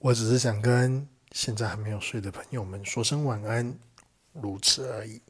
我只是想跟现在还没有睡的朋友们说声晚安如此而已。